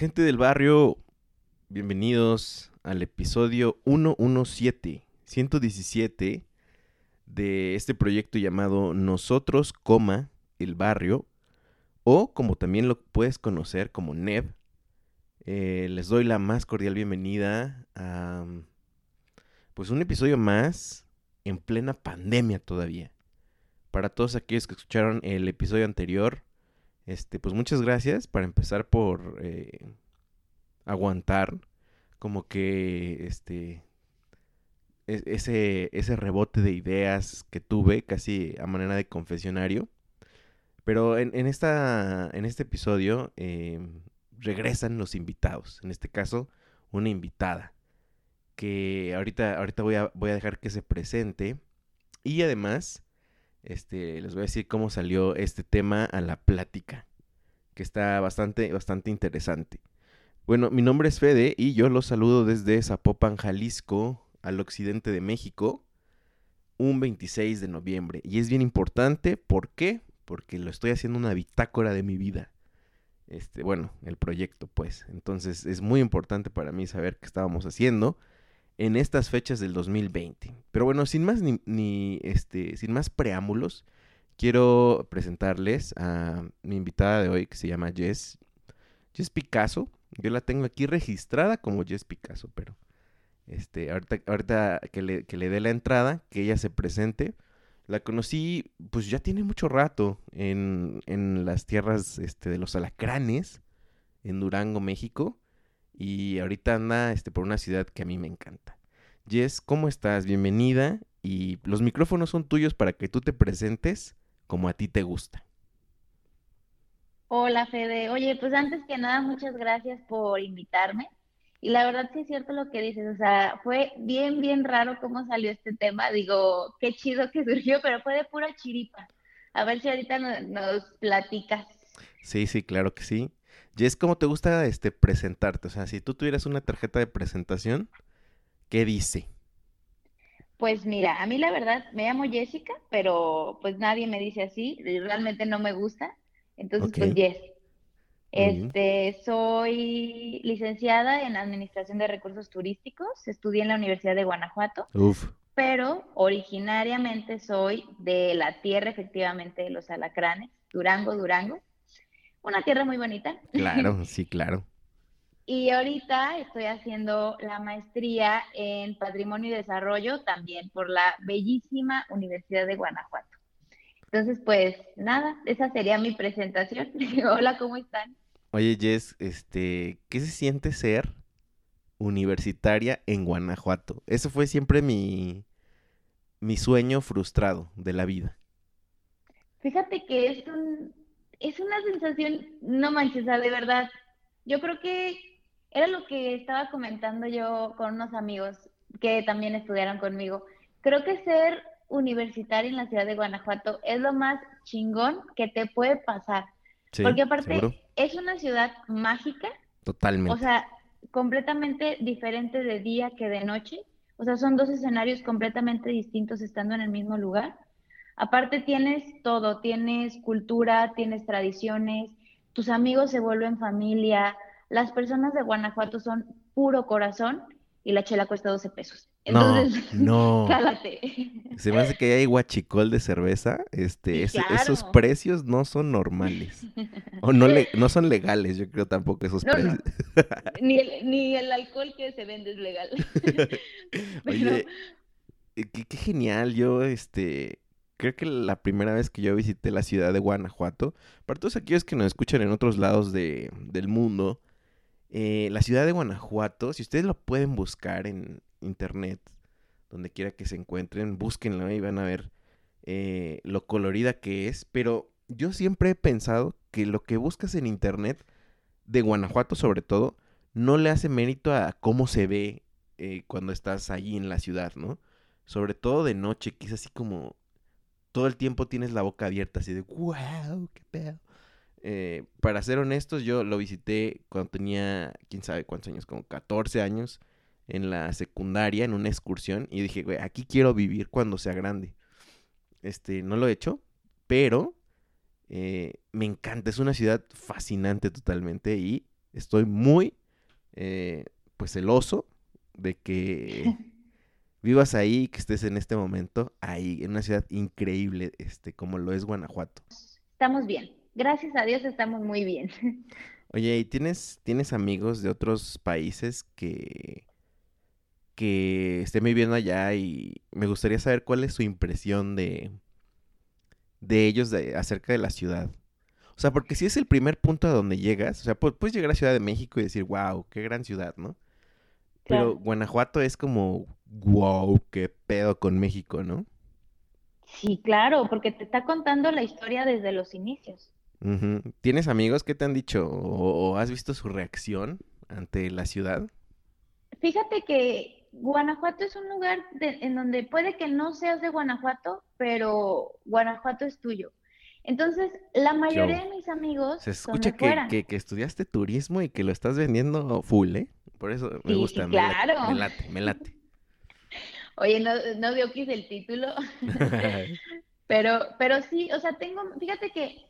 Gente del barrio, bienvenidos al episodio 117, 117 de este proyecto llamado Nosotros, coma, el barrio, o como también lo puedes conocer como NEV. Eh, les doy la más cordial bienvenida a pues un episodio más en plena pandemia todavía. Para todos aquellos que escucharon el episodio anterior, este, pues muchas gracias para empezar por eh, aguantar como que este e-, ese, ese rebote de ideas que tuve casi a manera de confesionario. Pero en, esta, en este episodio em, regresan los invitados. En este caso, una invitada. Que ahorita, ahorita voy, a, voy a dejar que se presente. Y además, este, les voy a decir cómo salió este tema a la plática, que está bastante, bastante interesante. Bueno, mi nombre es Fede y yo los saludo desde Zapopan, Jalisco, al occidente de México, un 26 de noviembre. Y es bien importante, ¿por qué? Porque lo estoy haciendo una bitácora de mi vida. Este, bueno, el proyecto, pues. Entonces es muy importante para mí saber qué estábamos haciendo en estas fechas del 2020. Pero bueno, sin más ni, este, sin más preámbulos, quiero presentarles a mi invitada de hoy que se llama Jess, Jess Picasso. Yo la tengo aquí registrada como Jess Picasso, pero este, ahorita, ahorita que, le, que le dé la entrada, que ella se presente. La conocí, pues ya tiene mucho rato en, en las tierras este, de los alacranes, en Durango, México y ahorita anda este, por una ciudad que a mí me encanta. Jess, ¿cómo estás? Bienvenida y los micrófonos son tuyos para que tú te presentes como a ti te gusta. Hola Fede, oye, pues antes que nada muchas gracias por invitarme y la verdad sí es cierto lo que dices, o sea, fue bien, bien raro cómo salió este tema, digo, qué chido que surgió, pero fue de pura chiripa. A ver si ahorita nos, nos platicas. Sí, sí, claro que sí. Jess, ¿cómo te gusta este presentarte? O sea, si tú tuvieras una tarjeta de presentación, ¿qué dice? Pues mira, a mí la verdad me llamo Jessica, pero pues nadie me dice así, realmente no me gusta. Entonces, pues Jess. Este, soy licenciada en Administración de Recursos Turísticos, estudié en la Universidad de Guanajuato. Uf. Pero originariamente soy de la tierra, efectivamente, de los alacranes, Durango, Durango una tierra muy bonita. Claro, sí, claro. Y ahorita estoy haciendo la maestría en Patrimonio y Desarrollo también por la bellísima Universidad de Guanajuato. Entonces, pues nada, esa sería mi presentación. Hola, ¿cómo están? Oye, Jess, este, ¿qué se siente ser universitaria en Guanajuato? Eso fue siempre mi, mi sueño frustrado de la vida. Fíjate que es un, es una sensación, no manches, de verdad. Yo creo que era lo que estaba comentando yo con unos amigos que también estudiaron conmigo. Creo que ser universitario en la ciudad de Guanajuato es lo más chingón que te puede pasar. Porque aparte es una ciudad mágica. Totalmente. O sea, completamente diferente de día que de noche. O sea, son dos escenarios completamente distintos estando en el mismo lugar. Aparte tienes todo, tienes cultura, tienes tradiciones, tus amigos se vuelven familia, las personas de Guanajuato son puro corazón y la chela cuesta 12 pesos. Entonces, no, no. cálate. Se me hace que hay guachicol de cerveza. Este, esos precios no son normales. O no, le, no son legales, yo creo tampoco esos No, no. precios. Ni el, ni el alcohol que se vende es legal. Pero, Oye, eh, qué, qué genial. Yo, este, creo que la primera vez que yo visité la ciudad de Guanajuato, para todos aquellos que nos escuchan en otros lados de, del mundo, eh, la ciudad de Guanajuato, si ustedes lo pueden buscar en internet, donde quiera que se encuentren, búsquenlo y van a ver eh, lo colorida que es. Pero yo siempre he pensado que lo que buscas en internet, de Guanajuato sobre todo, no le hace mérito a cómo se ve eh, cuando estás allí en la ciudad, ¿no? Sobre todo de noche, que es así como todo el tiempo tienes la boca abierta, así de wow, qué pedo. Eh, para ser honestos, yo lo visité cuando tenía, quién sabe cuántos años, como 14 años, en la secundaria, en una excursión, y dije, güey, aquí quiero vivir cuando sea grande. Este, no lo he hecho, pero eh, me encanta, es una ciudad fascinante totalmente y estoy muy, eh, pues, celoso de que vivas ahí, que estés en este momento ahí, en una ciudad increíble, este, como lo es Guanajuato. estamos bien. Gracias a Dios estamos muy bien. Oye, ¿y tienes, tienes amigos de otros países que, que estén viviendo allá y me gustaría saber cuál es su impresión de, de ellos de, acerca de la ciudad? O sea, porque si es el primer punto a donde llegas, o sea, pu- puedes llegar a Ciudad de México y decir, wow, qué gran ciudad, ¿no? Pero Claro. Guanajuato es como, wow, qué pedo con México, ¿no? Sí, claro, porque te está contando la historia desde los inicios. ¿Tienes amigos que te han dicho o, o has visto su reacción ante la ciudad? Fíjate que Guanajuato es un lugar de- en donde puede que no seas de Guanajuato, pero Guanajuato es tuyo. Entonces, la mayoría de mis amigos Se son escucha de que, fuera. que, que estudiaste turismo y que lo estás vendiendo full, ¿eh? Por eso me Sí, sí, gusta, me late, claro. me late, me late. Oye, no, no dio quise el título, pero, pero sí, o sea, tengo, fíjate que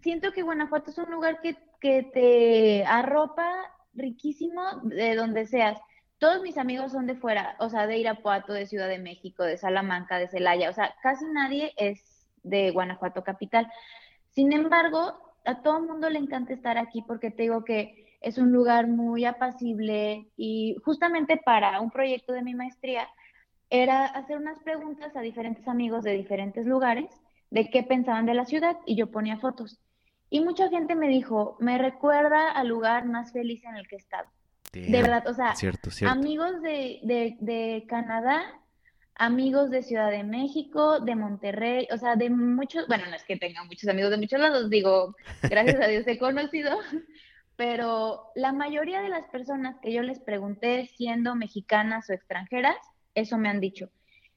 siento que Guanajuato es un lugar que, que te arropa riquísimo de donde seas. Todos mis amigos son de fuera, o sea, de Irapuato, de Ciudad de México, de Salamanca, de Celaya, o sea, casi nadie es de Guanajuato capital. Sin embargo, a todo el mundo le encanta estar aquí porque te digo que es un lugar muy apacible y justamente para un proyecto de mi maestría era hacer unas preguntas a diferentes amigos de diferentes lugares de qué pensaban de la ciudad y yo ponía fotos. Y mucha gente me dijo, me recuerda al lugar más feliz en el que he estado. De Damn, verdad, o sea, Cierto, cierto. amigos de, de, de Canadá, amigos de Ciudad de México, de Monterrey, o sea, de muchos, bueno, no es que tenga muchos amigos de muchos lados, digo, gracias a Dios he conocido, pero la mayoría de las personas que yo les pregunté, siendo mexicanas o extranjeras, eso me han dicho.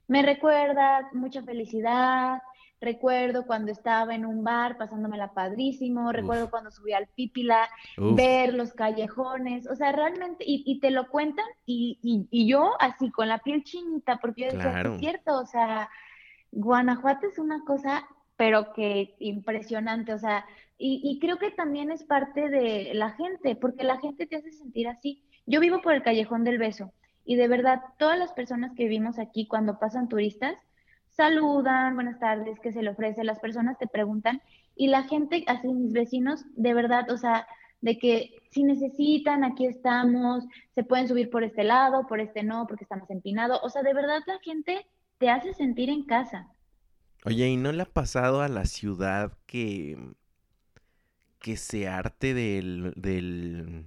Me recuerda mucha felicidad, recuerdo cuando estaba en un bar pasándomela padrísimo, recuerdo Uf. cuando subí al Pípila, Uf, ver los callejones, o sea, realmente, y, y te lo cuentan, y, y, y yo así con la piel chinita, porque yo decía, "Sí Claro. es cierto, o sea, Guanajuato es una cosa, pero que impresionante, o sea, y, y creo que también es parte de la gente, porque la gente te hace sentir así. Yo vivo por el Callejón del Beso, y de verdad, todas las personas que vivimos aquí, cuando pasan turistas, saludan, buenas tardes, ¿qué se le ofrece? Las personas te preguntan, y la gente, así mis vecinos, de verdad, o sea, de que si necesitan, aquí estamos, se pueden subir por este lado, por este no, porque estamos empinados. O sea, de verdad la gente te hace sentir en casa. Oye, ¿y no le ha pasado a la ciudad que, que se arte del, del,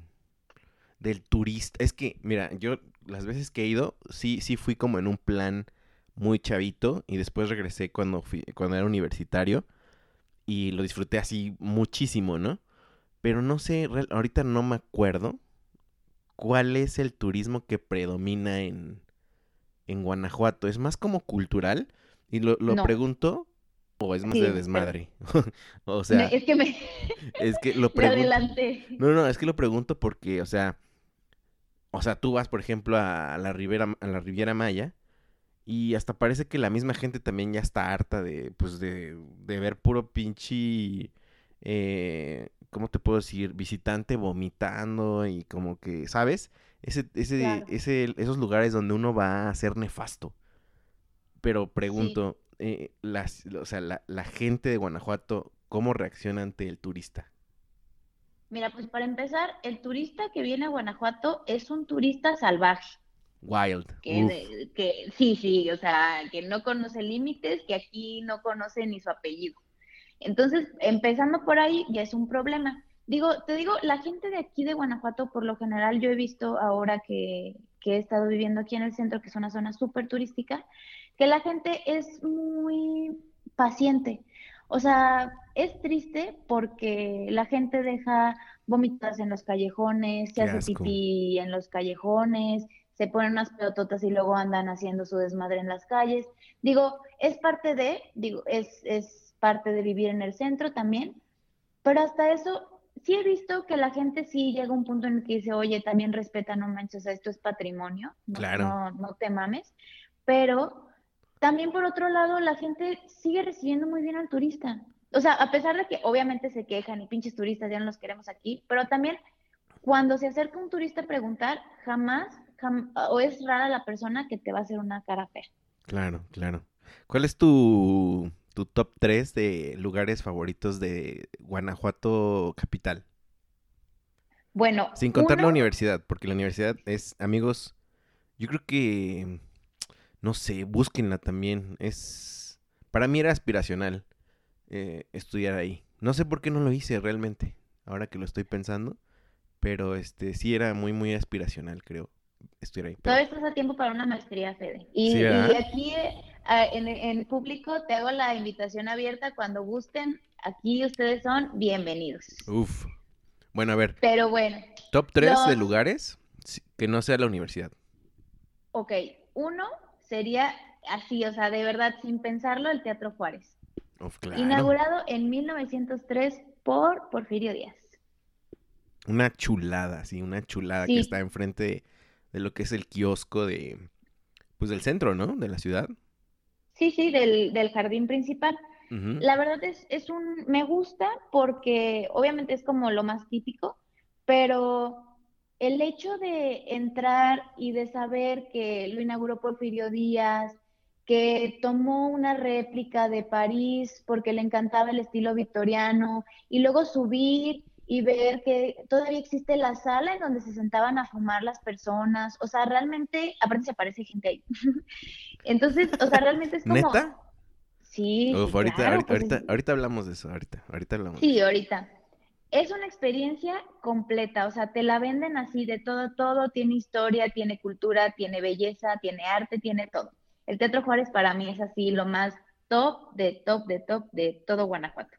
del turista? Es que, mira, yo las veces que he ido, sí, sí fui como en un plan muy chavito y después regresé cuando fui, cuando era universitario y lo disfruté así muchísimo, ¿no? Pero no sé, ahorita no me acuerdo cuál es el turismo que predomina en, en Guanajuato. ¿Es más como cultural? Y lo, lo No. pregunto, o es más Sí, de pero- desmadre. o sea, es que me, es que lo me pregunto. adelanté. No, no, es que lo pregunto porque, o sea, o sea, tú vas, por ejemplo, a la Ribera, a la Riviera Maya y hasta parece que la misma gente también ya está harta de, pues, de, de ver puro pinche, eh, ¿cómo te puedo decir? Visitante vomitando y como que, ¿sabes? ese, ese, ese, esos lugares donde uno va a ser nefasto. Pero pregunto, eh, las, o sea, la, la gente de Guanajuato, ¿cómo reacciona ante el turista? Mira, pues para empezar, el turista que viene a Guanajuato es un turista salvaje. Wild. Que, que, sí, sí, o sea, que no conoce límites, que aquí no conoce ni su apellido. Entonces, empezando por ahí, ya es un problema. Digo, te digo, la gente de aquí de Guanajuato, por lo general, yo he visto ahora que, que he estado viviendo aquí en el centro, que es una zona súper turística, que la gente es muy paciente. O sea, es triste porque la gente deja vómitas en los callejones, se hace pipí en los callejones, se ponen unas pelototas y luego andan haciendo su desmadre en las calles. Digo, es parte de, digo, es, es parte de vivir en el centro también, pero hasta eso sí he visto que la gente sí llega a un punto en el que dice, oye, también respeta, no manches, esto es patrimonio, no, no, te mames, pero también por otro lado la gente sigue recibiendo muy bien al turista. O sea, a pesar de que obviamente se quejan y pinches turistas ya no los queremos aquí, pero también cuando se acerca un turista a preguntar, jamás, o es rara la persona que te va a hacer una cara fea. Claro, claro. ¿Cuál es tu tu top 3 de lugares favoritos de Guanajuato capital. Bueno. Sin contar la universidad, porque la universidad es, amigos, yo creo que, no sé, búsquenla también. Es, para mí era aspiracional eh, estudiar ahí. No sé por qué no lo hice realmente, ahora que lo estoy pensando, pero este sí era muy, muy aspiracional, creo, estudiar ahí. Todo esto es a tiempo para una maestría, Fede. Y, y aquí en, público te hago la invitación abierta cuando gusten. Aquí ustedes son bienvenidos. Uf. Bueno, a ver. Pero bueno. Top 3 de lugares que no sea la universidad. Ok, uno sería así, o sea, de verdad, sin pensarlo, el Teatro Juárez. Uf, claro. Inaugurado en 1903 por Porfirio Díaz. Una chulada, sí, una chulada que está enfrente de, de, lo que es el kiosco de, pues del centro, ¿no? De la ciudad. Sí, sí, del, del jardín principal. La verdad es, es un, me gusta porque obviamente es como lo más típico, pero el hecho de entrar y de saber que lo inauguró Porfirio Díaz, que tomó una réplica de París porque le encantaba el estilo victoriano, y luego subir y ver que todavía existe la sala en donde se sentaban a fumar las personas. O sea, realmente, aparte se aparece gente ahí. Entonces, o sea, realmente es como... ¿Neta? Sí. ahorita, pues ahorita, hablamos de eso, ahorita, ahorita hablamos. Sí, ahorita. Es una experiencia completa, o sea, te la venden así de todo, todo, tiene historia, tiene cultura, tiene belleza, tiene arte, tiene todo. El Teatro Juárez para mí es así lo más top de top de top de todo Guanajuato.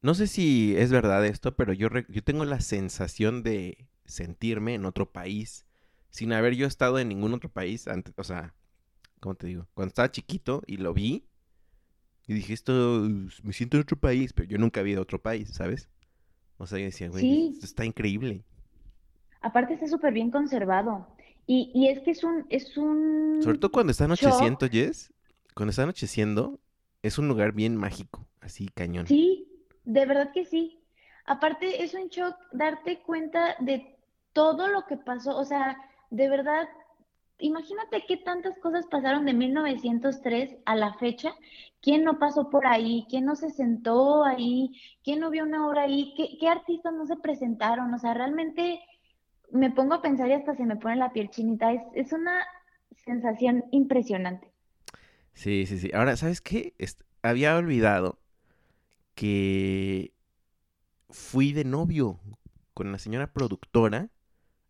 No sé si es verdad esto, pero yo, yo tengo la sensación de sentirme en otro país sin haber yo estado en ningún otro país antes, o sea, ¿cómo te digo? Cuando estaba chiquito y lo vi y dije, esto me siento en otro país, pero yo nunca había ido a otro país, ¿sabes? O sea, yo decía, güey, esto está increíble. Aparte está súper bien conservado. Y, y, es que es un, es un... Sobre todo cuando está anocheciendo, Jess. Cuando está anocheciendo, es un lugar bien mágico, así cañón. Sí, de verdad que sí. Aparte, es un shock darte cuenta de todo lo que pasó. O sea, de verdad, imagínate qué tantas cosas pasaron de 1903 a la fecha. ¿Quién no pasó por ahí? ¿Quién no se sentó ahí? ¿Quién no vio una obra ahí? ¿Qué, artistas no se presentaron? O sea, realmente me pongo a pensar y hasta se me pone la piel chinita. Es, es una sensación impresionante. Sí, sí, sí. Ahora, ¿sabes qué? había olvidado que fui de novio con la señora productora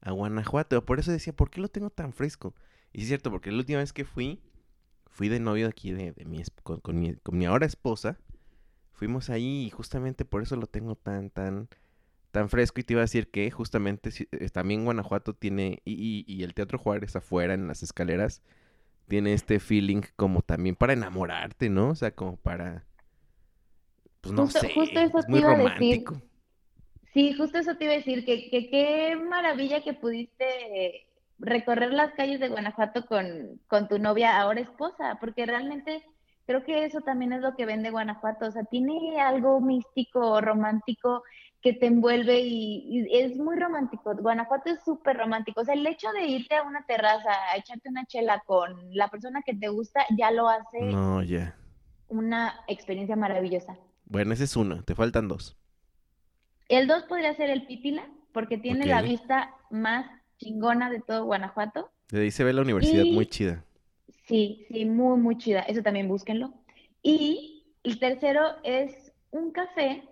a Guanajuato. Por eso decía, ¿por qué lo tengo tan fresco? Y es cierto, porque la última vez que fui, fui de novio aquí de, mi, con, mi, con mi ahora esposa. Fuimos ahí y justamente por eso lo tengo tan, tan, tan fresco. Y te iba a decir que justamente eh, también Guanajuato tiene, y, y, el Teatro Juárez afuera en las escaleras, tiene este feeling como también para enamorarte, ¿no? O sea, como para pues no sé, justo eso es muy romántico. Sí, justo eso te iba a decir, que, qué maravilla que pudiste recorrer las calles de Guanajuato con, con tu novia, ahora esposa, porque realmente Creo que eso también es lo que vende Guanajuato, o sea, tiene algo místico, romántico que te envuelve y, es muy romántico. Guanajuato es súper romántico, o sea, el hecho de irte a una terraza, a echarte una chela con la persona que te gusta, ya lo hace no, una experiencia maravillosa. Bueno, ese es uno, te faltan dos. El dos podría ser el Pípila, porque tiene la vista más chingona de todo Guanajuato. De ahí se ve la universidad muy chida. Sí, sí, muy, muy chida. Eso también búsquenlo. Y el tercero es un café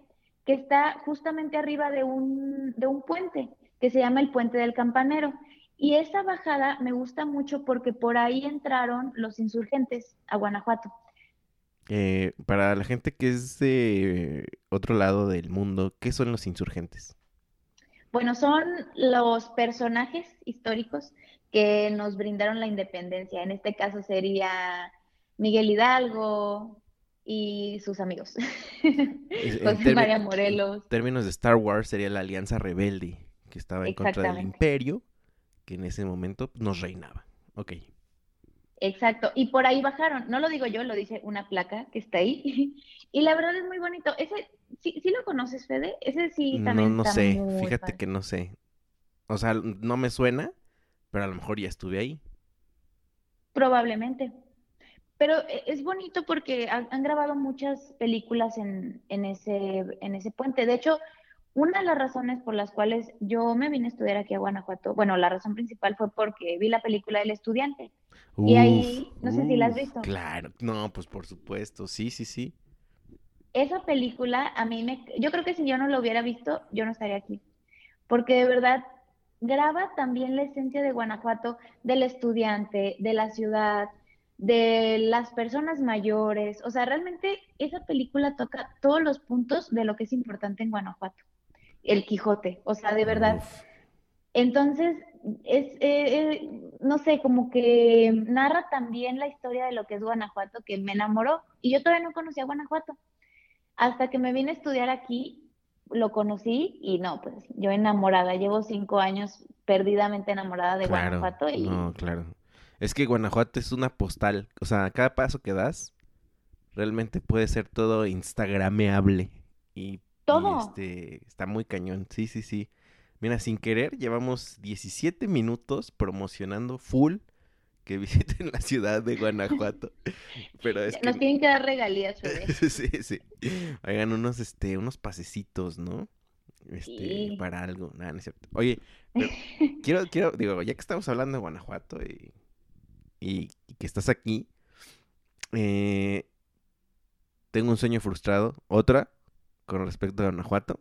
que está justamente arriba de un, de un puente, que se llama el Puente del Campanero. Y esa bajada me gusta mucho porque por ahí entraron los insurgentes a Guanajuato. Eh, para la gente que es de otro lado del mundo, ¿qué son los insurgentes? Bueno, son los personajes históricos que nos brindaron la independencia. En este caso sería Miguel Hidalgo y sus amigos. José María Morelos. En términos de Star Wars sería la Alianza Rebelde, que estaba en contra del Imperio, que en ese momento nos reinaba. Ok. Exacto, y por ahí bajaron, no lo digo yo, lo dice una placa que está ahí, y la verdad es muy bonito. Ese, ¿sí, sí lo conoces, Fede? Ese sí también No, no sé, fíjate que no sé. O sea, no me suena, pero a lo mejor ya estuve ahí. Probablemente. Pero e, es bonito porque han, grabado muchas películas en, en, ese, en ese puente. De hecho, una de las razones por las cuales yo me vine a estudiar aquí a Guanajuato, bueno, la razón principal fue porque vi la película El Estudiante. Y ahí, no sé si la has visto. Claro, no, pues por supuesto, sí, sí, sí. Esa película a mí me, yo creo que si yo no lo hubiera visto, yo no estaría aquí. Porque de verdad graba también la esencia de Guanajuato, del estudiante, de la ciudad, de las personas mayores. O sea, realmente esa película toca todos los puntos de lo que es importante en Guanajuato el Quijote, o sea, de verdad. Entonces, es, eh, eh, no sé, como que narra también la historia de lo que es Guanajuato, que me enamoró. Y yo todavía no conocía Guanajuato. Hasta que me vine a estudiar aquí, lo conocí y no, pues yo enamorada. Llevo cinco años perdidamente enamorada de Guanajuato. Y... No, claro. Es que Guanajuato es una postal. O sea, cada paso que das realmente puede ser todo instagrameable. Y todo. este, está muy cañón. Sí, sí, sí. Mira, sin querer, llevamos 17 minutos promocionando full que visiten la ciudad de Guanajuato. Pero es Nos tienen que dar regalías, sí, sí. Hagan unos, este, unos pasecitos, ¿no? Este, para algo. Nada, no es cierto. Oye, quiero, quiero, digo, ya que estamos hablando de Guanajuato y, y, y que estás aquí, eh, tengo un sueño frustrado. Otra, con respecto a Guanajuato.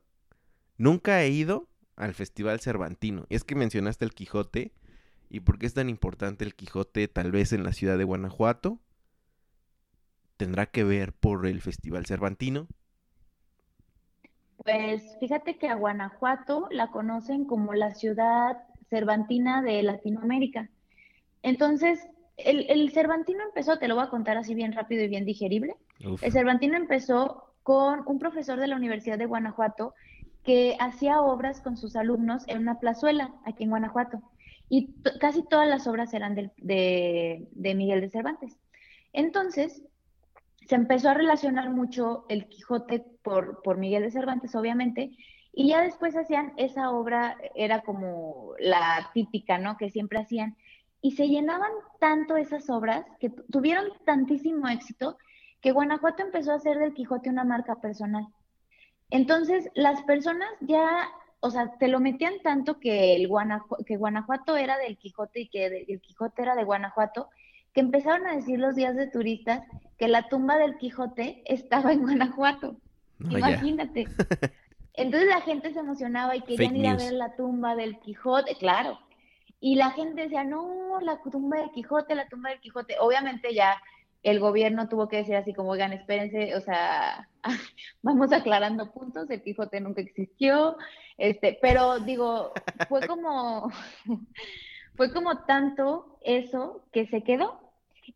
Nunca he ido al Festival Cervantino. Es que mencionaste el Quijote. ¿Y por qué es tan importante el Quijote tal vez en la ciudad de Guanajuato? ¿Tendrá que ver por el Festival Cervantino? Pues fíjate que a Guanajuato la conocen como la ciudad cervantina de Latinoamérica. Entonces, el, Cervantino empezó, te lo voy a contar así bien rápido y bien digerible. El Cervantino empezó con un profesor de la Universidad de Guanajuato que hacía obras con sus alumnos en una plazuela aquí en Guanajuato. Y casi todas las obras eran de, de, Miguel de Cervantes. Entonces, se empezó a relacionar mucho el Quijote por, por Miguel de Cervantes, obviamente, y ya después hacían esa obra, era como la típica, ¿no? Que siempre hacían. Y se llenaban tanto esas obras que tuvieron tantísimo éxito que Guanajuato empezó a hacer del Quijote una marca personal. Entonces, las personas ya, o sea, te lo metían tanto que, el que Guanajuato era del Quijote y que el Quijote era de Guanajuato, que empezaron a decir los días de turistas que la tumba del Quijote estaba en Guanajuato. Imagínate. Entonces la gente se emocionaba y querían ir a ver la tumba del Quijote, claro. Y la gente decía, no, la tumba del Quijote, la tumba del Quijote. Obviamente ya el gobierno tuvo que decir así como, oigan, espérense, o sea, vamos aclarando puntos, el Quijote nunca existió, este, pero digo, fue como, fue como tanto eso que se quedó.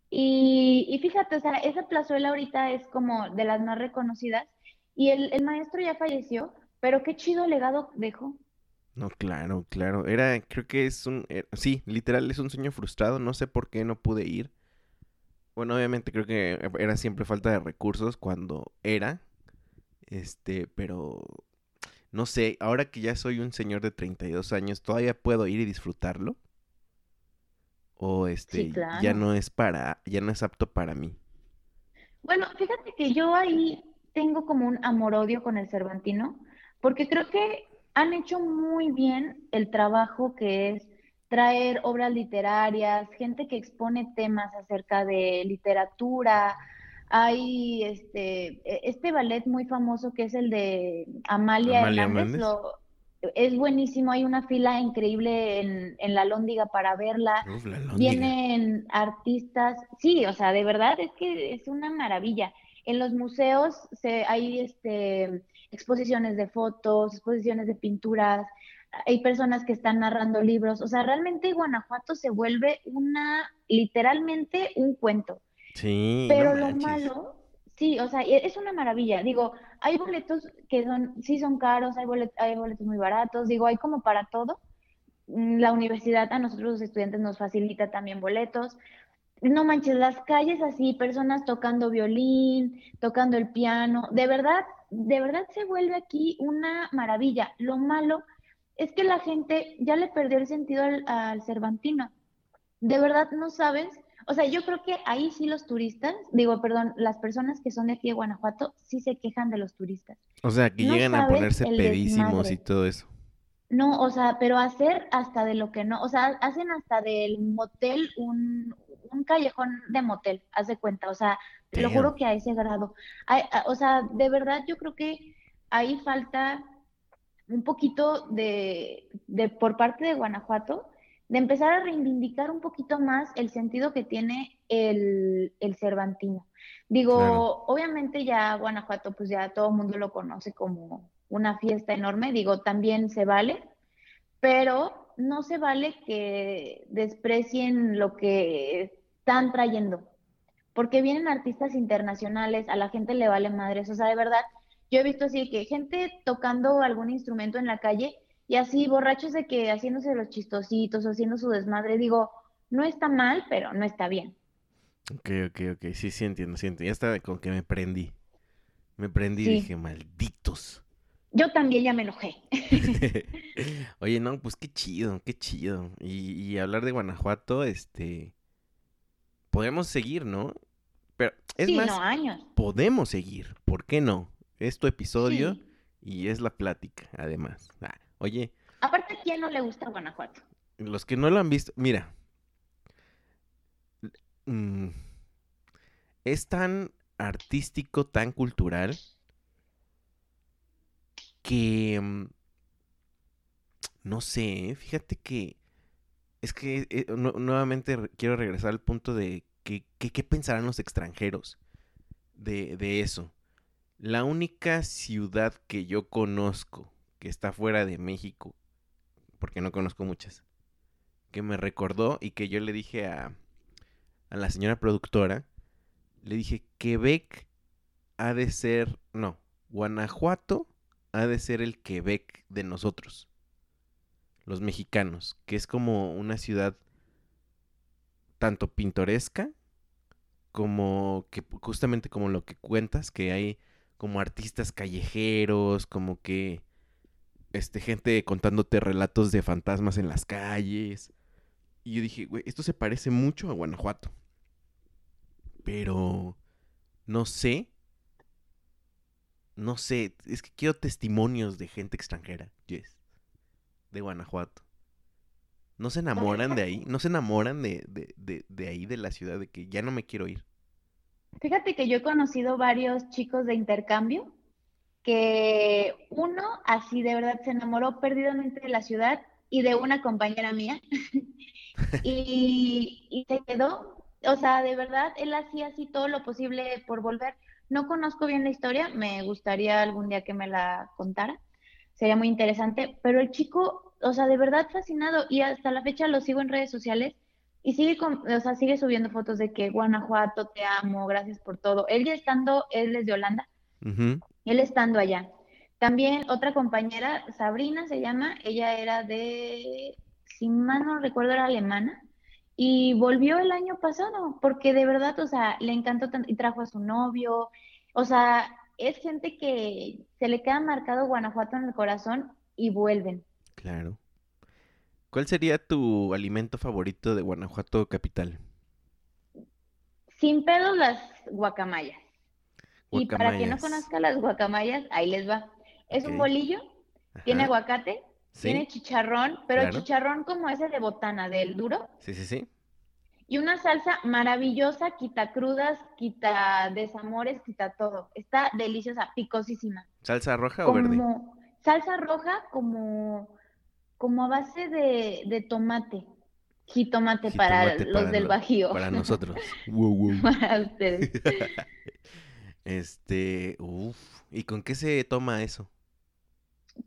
Y, y, fíjate, o sea, esa plazuela ahorita es como de las más reconocidas y el, el maestro ya falleció, pero qué chido legado dejó. No, claro, claro. Era, creo que es un, eh, sí, literal es un sueño frustrado. No sé por qué no pude ir bueno, obviamente creo que era siempre falta de recursos cuando era, este, pero no sé, ahora que ya soy un señor de 32 años, ¿todavía puedo ir y disfrutarlo? O este, ya no es para, ya no es apto para mí. Bueno, fíjate que yo ahí tengo como un amor-odio con el Cervantino, porque creo que han hecho muy bien el trabajo que es traer obras literarias, gente que expone temas acerca de literatura. Hay este, e, este ballet muy famoso que es el de Amalia, Hernández. es buenísimo, hay una fila increíble en, en la Lóndiga para verla. Vienen artistas, sí, o sea, de verdad es que es una maravilla. En los museos se, hay este, exposiciones de fotos, exposiciones de pinturas, hay personas que están narrando libros, o sea, realmente Guanajuato se vuelve una, literalmente un cuento. Sí. Pero lo malo, sí, o sea, e, es una maravilla. Digo, hay boletos que son, sí son caros, hay boletos, hay boletos muy baratos, digo, hay como para todo. Mm, la universidad a nosotros los estudiantes nos facilita también boletos. No manches, las calles así, personas tocando violín, tocando el piano, de verdad, de verdad se vuelve aquí una maravilla. Lo malo es que la gente ya le perdió el sentido al, Cervantino. De verdad no sabes, o sea, yo creo que ahí sí los turistas, digo, perdón, las personas que son de aquí de Guanajuato sí se quejan de los turistas. O sea, que llegan a ponerse pedísimos y todo eso. No, o sea, pero hacer hasta de lo que no, o sea, hacen hasta del motel un, un callejón de motel, haz de cuenta, o sea, te lo juro que a ese grado. o sea, de verdad yo creo que ahí falta un poquito de, de, por parte de Guanajuato, de empezar a reivindicar un poquito más el sentido que tiene el, el Cervantino. Digo, obviamente ya Guanajuato, pues ya todo el mundo lo conoce como una fiesta enorme, digo, también se vale, pero no se vale que desprecien lo que están trayendo, porque vienen artistas internacionales, a la gente le vale madres, o sea, de verdad, yo he visto así que gente tocando algún instrumento en la calle y así borrachos de que haciéndose los chistositos haciendo su desmadre, digo, no está mal, pero no está bien. Ok, ok, ok, sí, sí entiendo, sí Ya estaba con que me prendí. Me prendí y dije, malditos. Yo también ya me enojé. Oye, no, pues qué chido, qué chido. Y, y hablar de Guanajuato, este, podemos seguir, ¿no? Pero es más, años. podemos seguir, ¿por qué no? Es tu episodio y es la plática, además. Ah, oye. Aparte, ¿quién no le gusta Guanajuato? Los que no lo han visto, mira. Mm, es tan artístico, tan cultural, que... Mm, no sé, ¿eh? fíjate que... Es que eh, nuevamente quiero regresar al punto de que, qué pensarán los extranjeros de, de eso. La única ciudad que yo conozco que está fuera de México, porque no conozco muchas, que me recordó y que yo le dije a, a la señora productora, le dije, Quebec ha de ser, no, Guanajuato ha de ser el Quebec de nosotros, los mexicanos, que es como una ciudad tanto pintoresca como que justamente como lo que cuentas, que hay como artistas callejeros, como que este gente contándote relatos de fantasmas en las calles. Y yo dije, güey, esto se parece mucho a Guanajuato. Pero no sé. No sé, es que quiero testimonios de gente extranjera, Yes. De Guanajuato. ¿No se enamoran de ahí? ¿No se enamoran de, de, de, de ahí, de la ciudad, de que ya no me quiero ir? Fíjate que yo he conocido varios chicos de intercambio que uno así de verdad se enamoró perdidamente de la ciudad y de una compañera mía y, se quedó, o sea, de verdad, él hacía así todo lo posible por volver. No conozco bien la historia, me gustaría algún día que me la contara, sería muy interesante, pero el chico, o sea, de verdad fascinado y hasta la fecha lo sigo en redes sociales y sigue, con, o sea, sigue subiendo fotos de que Guanajuato, te amo, gracias por todo. Él ya estando, él es de Holanda, él estando allá. También otra compañera, Sabrina se llama, ella era de, si mal no recuerdo, era alemana, y volvió el año pasado, porque de verdad, o sea, le encantó y trajo a su novio, o sea, es gente que se le queda marcado Guanajuato en el corazón y vuelven. Claro. ¿Cuál sería tu alimento favorito de Guanajuato capital? Sin pedos las guacamayas. Y para quien no conozca las guacamayas, ahí les va. Es un bolillo, tiene aguacate, tiene chicharrón, pero chicharrón como ese de botana, del duro. Sí, sí, sí. Y una salsa maravillosa, quita crudas, quita desamores, quita todo. Está deliciosa, picosísima. ¿Salsa roja o verde? Salsa roja como, como a base de, tomate. Jitomate, para los del Bajío. Para nosotros. Para ustedes. este, uff. ¿Y con qué se toma eso?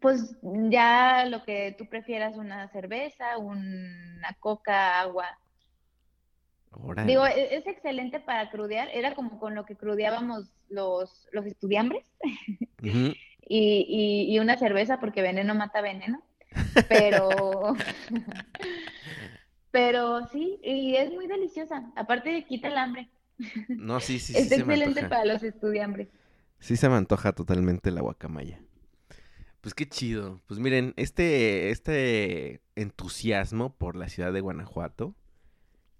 Pues ya lo que tú prefieras, una cerveza, una coca, agua. Digo, e-, es, excelente para crudear, era como con lo que crudeábamos los, los estudiambres y, y, una cerveza porque veneno mata veneno, pero, pero sí, y es muy deliciosa, aparte de quita el hambre. No, sí, sí, sí. Es excelente para los estudiambres. Sí se me antoja totalmente la guacamaya. Pues qué chido. Pues miren, este, este entusiasmo por la ciudad de Guanajuato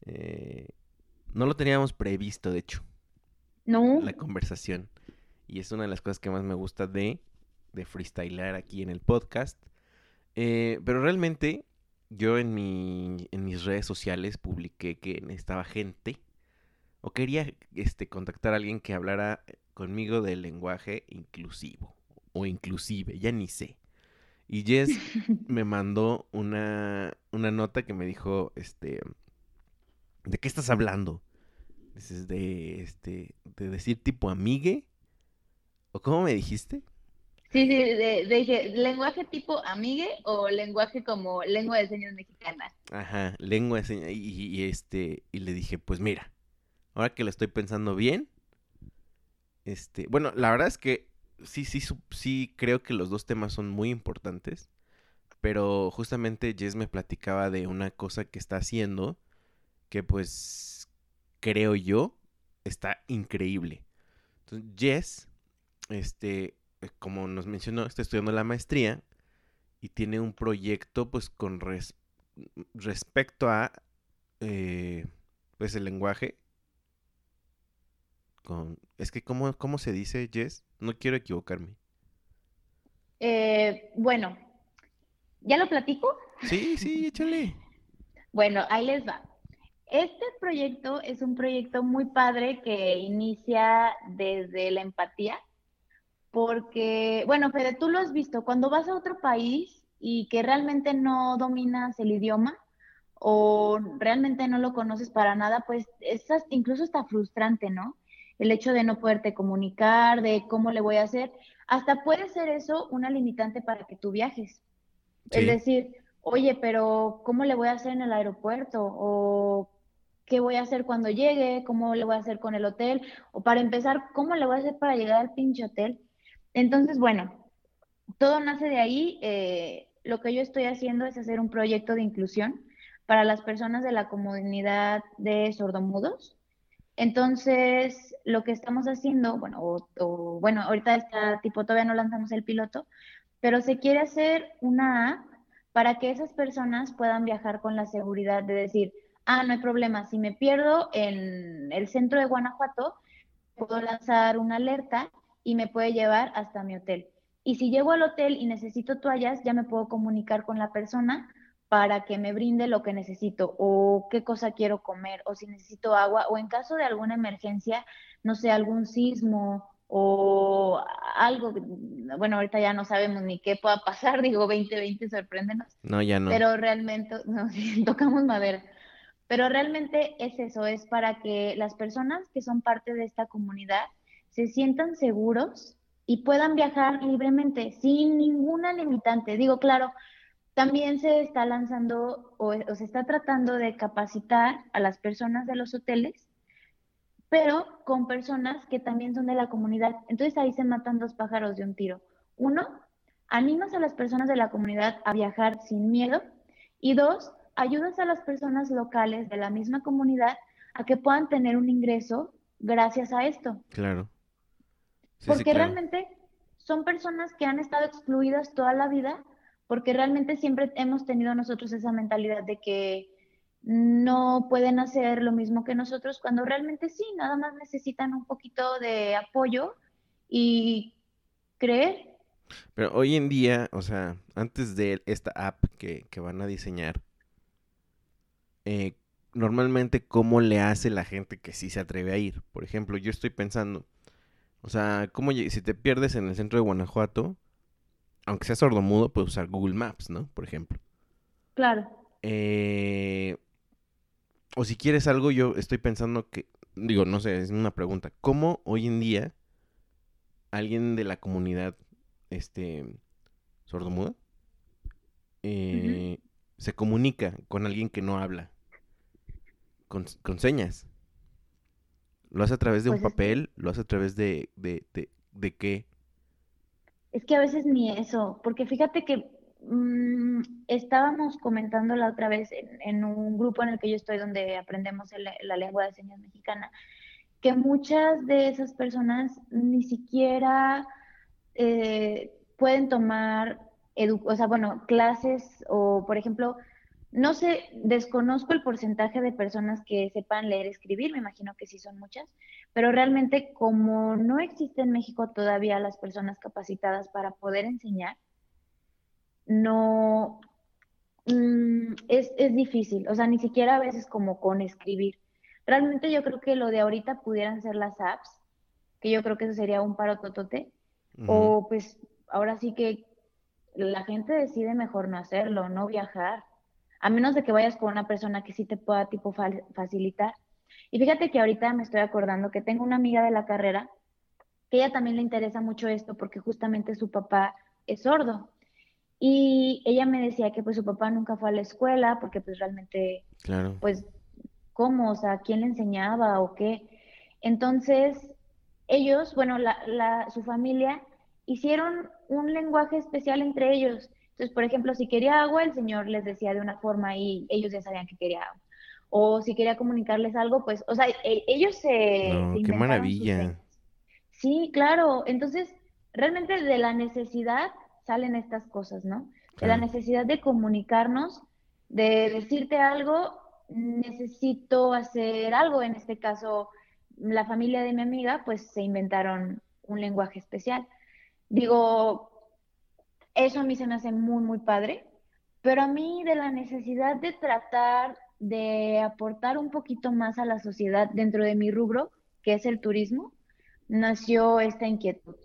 eh, no lo teníamos previsto, de hecho. No. La conversación. Y es una de las cosas que más me gusta de, de freestylar aquí en el podcast. Eh, pero realmente yo en, mi, en mis redes sociales publiqué que necesitaba gente o quería este, contactar a alguien que hablara conmigo del lenguaje inclusivo o inclusive, ya ni sé. Y Jess me mandó una, una nota que me dijo, este, ¿de qué estás hablando? Dices, de, este, de decir tipo amigue. ¿O cómo me dijiste? Sí, sí, de, lenguaje tipo amigue o lenguaje como lengua de señas mexicana. Ajá, lengua de señas. Y, este, y le dije, pues mira, ahora que lo estoy pensando bien, este, bueno, la verdad es que sí, sí, sí creo que los dos temas son muy importantes, pero justamente Jess me platicaba de una cosa que está haciendo que pues creo yo está increíble. Entonces, Jess, este, como nos mencionó, está estudiando la maestría y tiene un proyecto pues con respecto a eh, pues el lenguaje. Con, es que, ¿cómo, ¿cómo se dice, Jess? No quiero equivocarme. Eh, bueno, ¿ya lo platico? Sí, sí, échale. bueno, ahí les va. Este proyecto es un proyecto muy padre que inicia desde la empatía, porque, bueno, Fede, tú lo has visto, cuando vas a otro país y que realmente no dominas el idioma o realmente no lo conoces para nada, pues es incluso está frustrante, ¿no? El hecho de no poderte comunicar, de cómo le voy a hacer, hasta puede ser eso una limitante para que tú viajes. Es decir, oye, pero ¿cómo le voy a hacer en el aeropuerto? O qué voy a hacer cuando llegue, cómo le voy a hacer con el hotel, o para empezar, cómo le voy a hacer para llegar al pinche hotel. Entonces, bueno, todo nace de ahí. Eh, lo que yo estoy haciendo es hacer un proyecto de inclusión para las personas de la comunidad de sordomudos. Entonces, lo que estamos haciendo, bueno, o, bueno, ahorita está tipo, todavía no lanzamos el piloto, pero se quiere hacer una app para que esas personas puedan viajar con la seguridad de decir, ah, no hay problema, si me pierdo en el centro de Guanajuato, puedo lanzar una alerta y me puede llevar hasta mi hotel. Y si llego al hotel y necesito toallas, ya me puedo comunicar con la persona para que me brinde lo que necesito o qué cosa quiero comer o si necesito agua o en caso de alguna emergencia, no sé, algún sismo o algo, bueno, ahorita ya no sabemos ni qué pueda pasar, digo 2020, sorpréndenos. No, ya no. Pero realmente, no, tocamos madera. Pero realmente es eso, es para que las personas que son parte de esta comunidad se sientan seguros y puedan viajar libremente, sin ninguna limitante. Digo, claro, también se está lanzando o, se está tratando de capacitar a las personas de los hoteles, pero con personas que también son de la comunidad. Entonces ahí se matan dos pájaros de un tiro. Uno, animas a las personas de la comunidad a viajar sin miedo y dos, ayudas a las personas locales de la misma comunidad a que puedan tener un ingreso gracias a esto. Claro. Porque realmente son personas que han estado excluidas toda la vida, porque realmente siempre hemos tenido nosotros esa mentalidad de que no pueden hacer lo mismo que nosotros, cuando realmente sí, nada más necesitan un poquito de apoyo y creer. Pero hoy en día, o sea, antes de esta app que, van a diseñar, eh, normalmente cómo le hace la gente que sí se atreve a ir. Por ejemplo, yo estoy pensando, o sea, ¿cómo si te pierdes en el centro de Guanajuato, aunque sea sordomudo, puedes usar Google Maps, ¿no? Por ejemplo. Claro. Eh, o si quieres algo, yo estoy pensando que, digo, no sé, es una pregunta. ¿Cómo hoy en día alguien de la comunidad, este, sordomuda, eh, se comunica con alguien que no habla? Con, señas. ¿Lo hace a través de un pues papel? ¿Lo hace a través de, de, de, de qué? Es que a veces ni eso, porque fíjate que Mm, estábamos comentando la otra vez en, un grupo en el que yo estoy donde aprendemos la lengua de señas mexicana, que muchas de esas personas ni siquiera eh, pueden tomar, o sea, bueno, clases o, por ejemplo, no sé, desconozco el porcentaje de personas que sepan leer y escribir, me imagino que sí son muchas, pero realmente como no existe en México todavía las personas capacitadas para poder enseñar, no, mm, es, es, difícil, o sea, ni siquiera a veces como con escribir. Realmente yo creo que lo de ahorita pudieran ser las apps, que yo creo que eso sería un paro totote, o pues ahora sí que la gente decide mejor no hacerlo, no viajar, a menos de que vayas con una persona que sí te pueda tipo facilitar. Y fíjate que ahorita me estoy acordando que tengo una amiga de la carrera que ella también le interesa mucho esto porque justamente su papá es sordo. Y ella me decía que pues su papá nunca fue a la escuela porque pues realmente, claro. pues, ¿cómo? O sea, ¿quién le enseñaba o qué? Entonces, ellos, bueno, la, la, su familia hicieron un lenguaje especial entre ellos. Entonces, por ejemplo, si quería agua, el señor les decía de una forma y ellos ya sabían que quería agua. O si quería comunicarles algo, pues, o sea, e, ellos se... No, qué maravilla. Sí, claro. Entonces, realmente de la necesidad salen estas cosas, ¿no? De la necesidad de comunicarnos, de decirte algo, necesito hacer algo. En este caso, la familia de mi amiga, pues se inventaron un lenguaje especial. Digo, eso a mí se me hace muy, muy padre, pero a mí de la necesidad de tratar de aportar un poquito más a la sociedad dentro de mi rubro, que es el turismo, nació esta inquietud.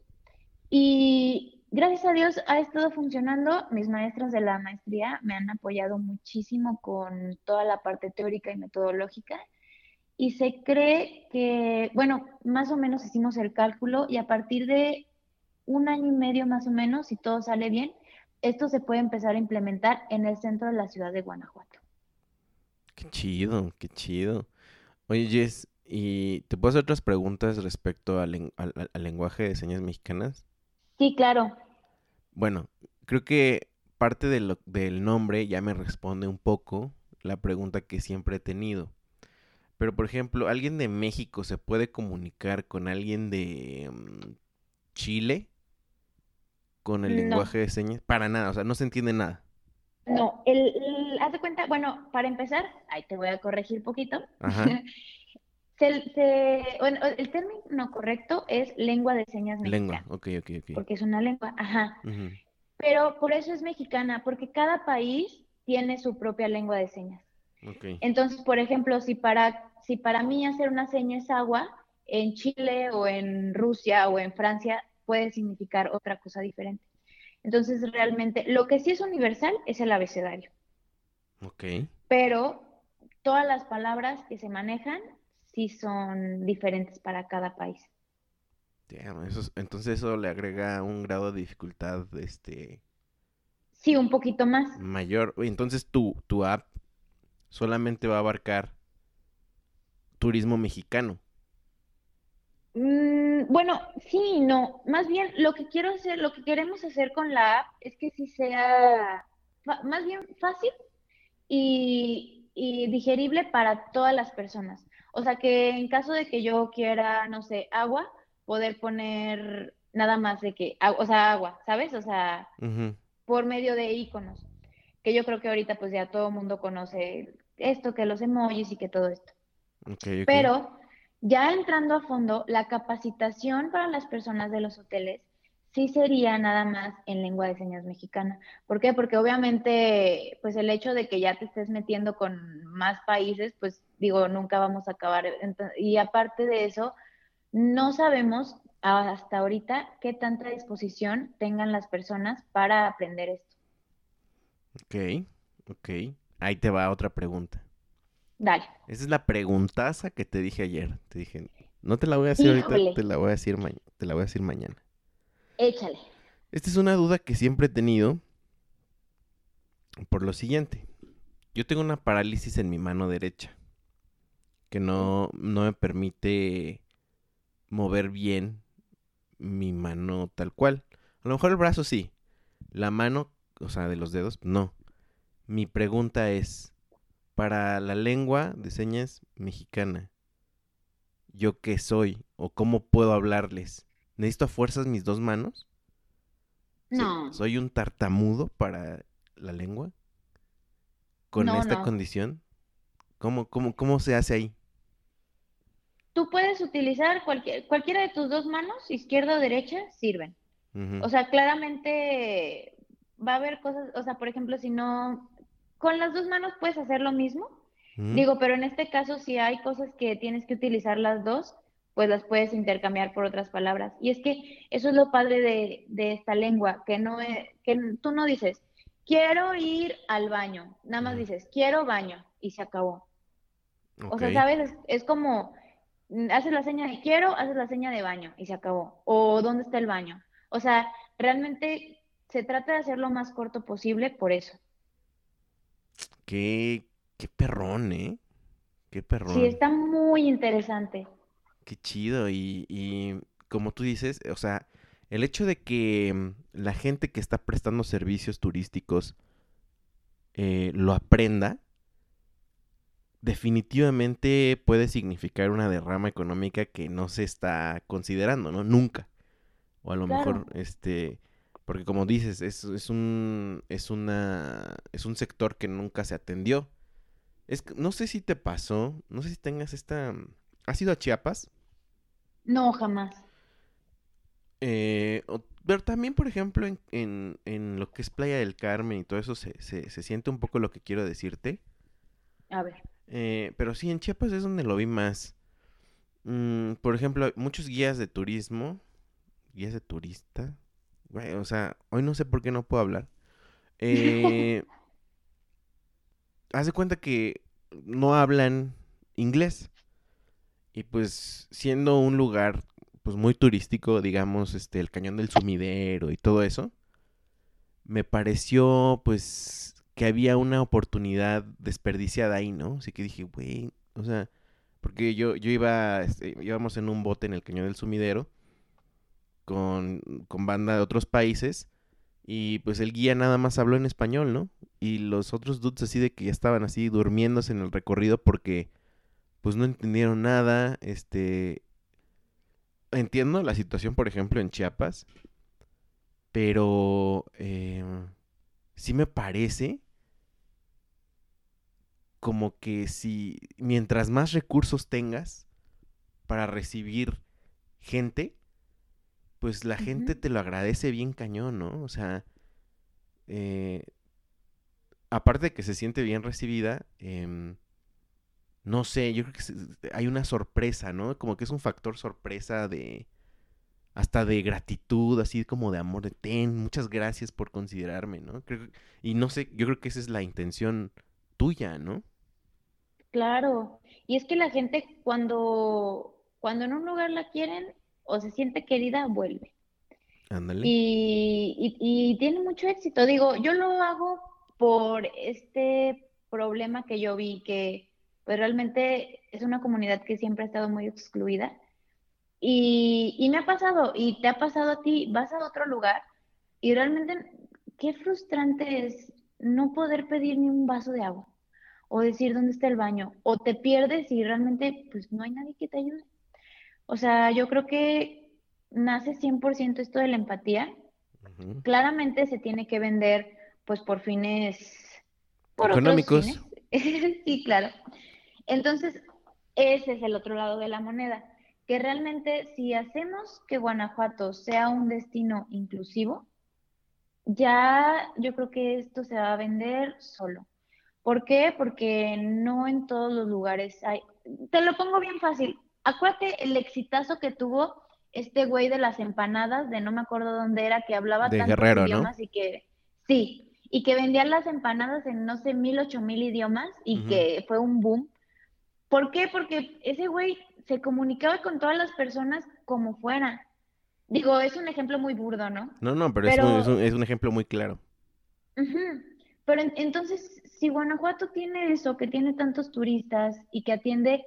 Y gracias a Dios ha estado funcionando. Mis maestros de la maestría me han apoyado muchísimo con toda la parte teórica y metodológica. Y se cree que, bueno, más o menos hicimos el cálculo y a partir de un año y medio más o menos, si todo sale bien, esto se puede empezar a implementar en el centro de la ciudad de Guanajuato. Qué chido, qué chido. Oye, Jess, ¿y te puedo hacer otras preguntas respecto al lenguaje de señas mexicanas? Sí, claro. Bueno, creo que parte de del nombre ya me responde un poco la pregunta que siempre he tenido. Pero, por ejemplo, ¿alguien de México se puede comunicar con alguien de mm, Chile con el lenguaje de señas? Para nada, o sea, no se entiende nada. No, el, haz de cuenta, bueno, para empezar, ahí te voy a corregir poquito. Ajá. bueno, el término correcto es lengua de señas mexicana. Lengua, ok, ok, ok. Porque es una lengua, ajá. Pero por eso es mexicana, porque cada país tiene su propia lengua de señas. Okay. Entonces, por ejemplo, si para, si para mí hacer una seña es agua, en Chile o en Rusia o en Francia puede significar otra cosa diferente. Entonces, realmente, lo que sí es universal es el abecedario. Ok. Pero todas las palabras que se manejan sí son diferentes para cada país. entonces eso le agrega un grado de dificultad, este... Sí, un poquito más. Mayor. Entonces tu, tu app solamente va a abarcar turismo mexicano. Mm, bueno, sí, no. Más bien lo que quiero hacer, lo que queremos hacer con la app es que sí sea más bien fácil y, y digerible para todas las personas. O sea que en caso de que yo quiera, no sé, agua, poder poner nada más de que, o sea, agua, ¿sabes? O sea, por medio de iconos, que yo creo que ahorita pues ya todo el mundo conoce esto, que los emojis y que todo esto. Pero ya entrando a fondo, la capacitación para las personas de los hoteles sí sería nada más en lengua de señas mexicana. ¿Por qué? Porque obviamente, pues el hecho de que ya te estés metiendo con más países, pues digo, nunca vamos a acabar. Y aparte de eso, no sabemos hasta ahorita qué tanta disposición tengan las personas para aprender esto. Ok, ok. Ahí te va otra pregunta. Dale. Esa es la preguntaza que te dije ayer. Te dije, no te la voy a decir ahorita, te la voy a decir, te la voy a decir mañana. Échale. Esta es una duda que siempre he tenido por lo siguiente. Yo tengo una parálisis en mi mano derecha que no, no me permite mover bien mi mano tal cual. A lo mejor el brazo sí. La mano, o sea, de los dedos, no. Mi pregunta es, para la lengua de señas mexicana, ¿yo qué soy? ¿O cómo puedo hablarles? ¿Necesito a fuerzas mis dos manos? No. ¿Soy un tartamudo para la lengua? ¿Con esta condición? ¿Cómo, cómo, ¿Cómo se hace ahí? Tú puedes utilizar cualquier, cualquiera de tus dos manos, izquierda o derecha, sirven. O sea, claramente va a haber cosas, o sea, por ejemplo, si no, con las dos manos puedes hacer lo mismo. Digo, pero en este caso, si hay cosas que tienes que utilizar las dos, pues las puedes intercambiar por otras palabras. Y es que eso es lo padre de, de esta lengua, que no es, que tú no dices, quiero ir al baño, nada más dices, quiero baño, y se acabó. O sea, ¿sabes? Es, como, mm, haces la seña de quiero, haces la seña de baño, y se acabó. O ¿dónde está el baño? O sea, realmente se trata de hacer lo más corto posible por eso. Qué, qué perrón, ¿eh? Qué perrón. Sí, está muy interesante. Qué chido. Y, y como tú dices, o sea, el hecho de que mm, la gente que está prestando servicios turísticos eh, lo aprenda, definitivamente puede significar una derrama económica que no se está considerando, ¿no? Nunca. O a lo mejor, este, porque como dices, es, es, un, es, una, es un sector que nunca se atendió. Es, no sé si te pasó, no sé si tengas esta... ¿Has ido a Chiapas? No, jamás. Eh, pero también, por ejemplo, en, en, lo que es Playa del Carmen y todo eso, se, se, siente un poco lo que quiero decirte. A ver. Eh, pero sí, en Chiapas es donde lo vi más. Mm, por ejemplo, muchos guías de turismo, guías de turista. O sea, hoy no sé por qué no puedo hablar. Eh, haz de cuenta que no hablan inglés. Y pues siendo un lugar pues muy turístico, digamos, este, el cañón del sumidero y todo eso, me pareció pues que había una oportunidad desperdiciada ahí, ¿no? Así que dije, güey, o sea, porque yo, yo iba, este, íbamos en un bote en el cañón del sumidero con, con banda de otros países y pues el guía nada más habló en español, ¿no? Y los otros dudes así de que ya estaban así durmiéndose en el recorrido porque pues no entendieron nada, este, entiendo la situación, por ejemplo, en Chiapas, pero eh, sí me parece como que si mientras más recursos tengas para recibir gente, pues la gente te lo agradece bien cañón, ¿no? O sea, eh, aparte de que se siente bien recibida, eh, no sé, yo creo que hay una sorpresa, ¿no? Como que es un factor sorpresa de hasta de gratitud, así como de amor de ten, muchas gracias por considerarme, ¿no? y no sé, yo creo que esa es la intención tuya, ¿no? Claro, y es que la gente cuando, cuando en un lugar la quieren o se siente querida, vuelve. Ándale. Y, y, y tiene mucho éxito. Digo, yo lo hago por este problema que yo vi que pues realmente es una comunidad que siempre ha estado muy excluida. Y, me ha pasado, y te ha pasado a ti, vas a otro lugar y realmente qué frustrante es no poder pedir ni un vaso de agua. o decir dónde está el baño, o te pierdes y realmente pues no hay nadie que te ayude. O sea, yo creo que nace 100% esto de la empatía. Claramente se tiene que vender pues por fines económicos. sí, claro. Entonces, ese es el otro lado de la moneda, que realmente si hacemos que Guanajuato sea un destino inclusivo, ya yo creo que esto se va a vender solo. ¿Por qué? Porque no en todos los lugares hay. Te lo pongo bien fácil. Acuérdate el exitazo que tuvo este güey de las empanadas, de no me acuerdo dónde era, que hablaba de Guerrero, idiomas y que. Sí, y que vendían las empanadas en no sé, mil, ocho mil idiomas y que fue un boom. ¿Por qué? Porque ese güey se comunicaba con todas las personas como fuera. Digo, es un ejemplo muy burdo, ¿no? No, no, pero, Es, un, ejemplo muy claro. Pero entonces, si Guanajuato tiene eso, que tiene tantos turistas y que atiende